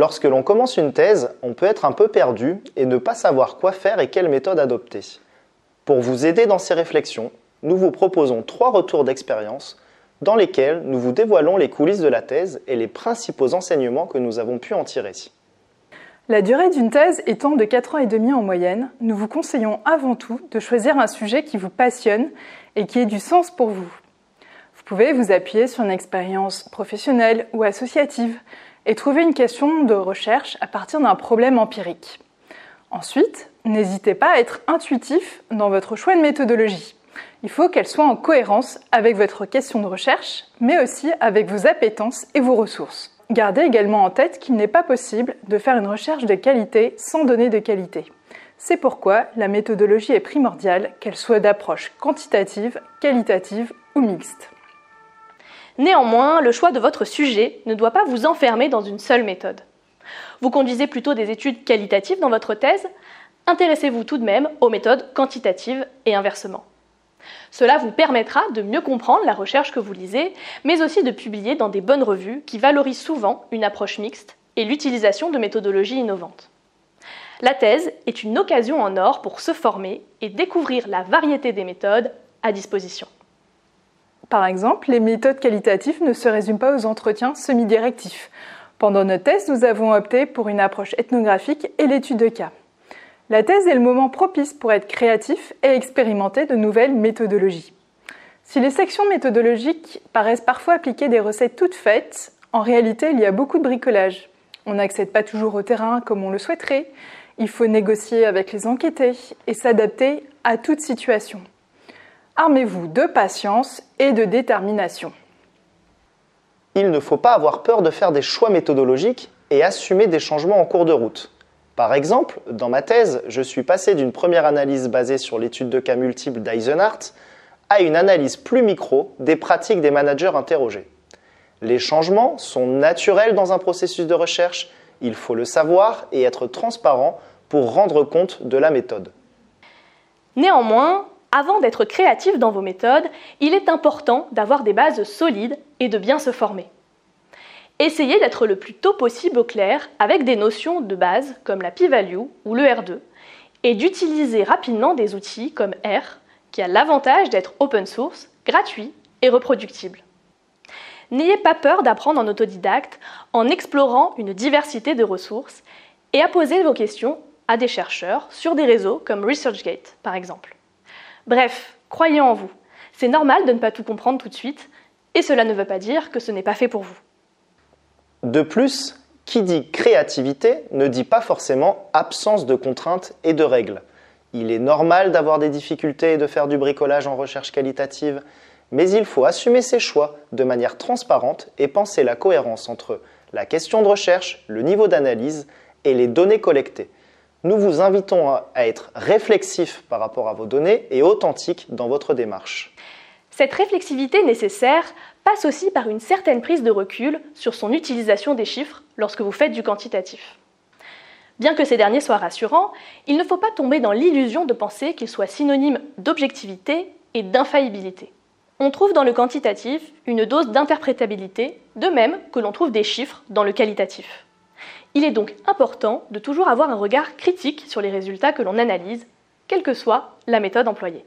Lorsque l'on commence une thèse, on peut être un peu perdu et ne pas savoir quoi faire et quelle méthode adopter. Pour vous aider dans ces réflexions, nous vous proposons trois retours d'expérience dans lesquels nous vous dévoilons les coulisses de la thèse et les principaux enseignements que nous avons pu en tirer. La durée d'une thèse étant de 4 ans et demi en moyenne, nous vous conseillons avant tout de choisir un sujet qui vous passionne et qui ait du sens pour vous. Vous pouvez vous appuyer sur une expérience professionnelle ou associative, et trouver une question de recherche à partir d'un problème empirique. Ensuite, n'hésitez pas à être intuitif dans votre choix de méthodologie. Il faut qu'elle soit en cohérence avec votre question de recherche, mais aussi avec vos appétences et vos ressources. Gardez également en tête qu'il n'est pas possible de faire une recherche de qualité sans données de qualité. C'est pourquoi la méthodologie est primordiale, qu'elle soit d'approche quantitative, qualitative ou mixte. Néanmoins, le choix de votre sujet ne doit pas vous enfermer dans une seule méthode. Vous conduisez plutôt des études qualitatives dans votre thèse, intéressez-vous tout de même aux méthodes quantitatives et inversement. Cela vous permettra de mieux comprendre la recherche que vous lisez, mais aussi de publier dans des bonnes revues qui valorisent souvent une approche mixte et l'utilisation de méthodologies innovantes. La thèse est une occasion en or pour se former et découvrir la variété des méthodes à disposition. Par exemple, les méthodes qualitatives ne se résument pas aux entretiens semi-directifs. Pendant notre thèse, nous avons opté pour une approche ethnographique et l'étude de cas. La thèse est le moment propice pour être créatif et expérimenter de nouvelles méthodologies. Si les sections méthodologiques paraissent parfois appliquer des recettes toutes faites, en réalité, il y a beaucoup de bricolage. On n'accède pas toujours au terrain comme on le souhaiterait. Il faut négocier avec les enquêtés et s'adapter à toute situation. Armez-vous de patience et de détermination. Il ne faut pas avoir peur de faire des choix méthodologiques et assumer des changements en cours de route. Par exemple, dans ma thèse, je suis passé d'une première analyse basée sur l'étude de cas multiples d'Eisenhardt à une analyse plus micro des pratiques des managers interrogés. Les changements sont naturels dans un processus de recherche, il faut le savoir et être transparent pour rendre compte de la méthode. Néanmoins, avant d'être créatif dans vos méthodes, il est important d'avoir des bases solides et de bien se former. Essayez d'être le plus tôt possible au clair avec des notions de base comme la p-value ou le R2 et d'utiliser rapidement des outils comme R qui a l'avantage d'être open source, gratuit et reproductible. N'ayez pas peur d'apprendre en autodidacte en explorant une diversité de ressources et à poser vos questions à des chercheurs sur des réseaux comme ResearchGate par exemple. Bref, croyez en vous. C'est normal de ne pas tout comprendre tout de suite, et cela ne veut pas dire que ce n'est pas fait pour vous. De plus, qui dit créativité ne dit pas forcément absence de contraintes et de règles. Il est normal d'avoir des difficultés et de faire du bricolage en recherche qualitative, mais il faut assumer ses choix de manière transparente et penser la cohérence entre la question de recherche, le niveau d'analyse et les données collectées nous vous invitons à être réflexif par rapport à vos données et authentique dans votre démarche. Cette réflexivité nécessaire passe aussi par une certaine prise de recul sur son utilisation des chiffres lorsque vous faites du quantitatif. Bien que ces derniers soient rassurants, il ne faut pas tomber dans l'illusion de penser qu'ils soient synonymes d'objectivité et d'infaillibilité. On trouve dans le quantitatif une dose d'interprétabilité, de même que l'on trouve des chiffres dans le qualitatif. Il est donc important de toujours avoir un regard critique sur les résultats que l'on analyse, quelle que soit la méthode employée.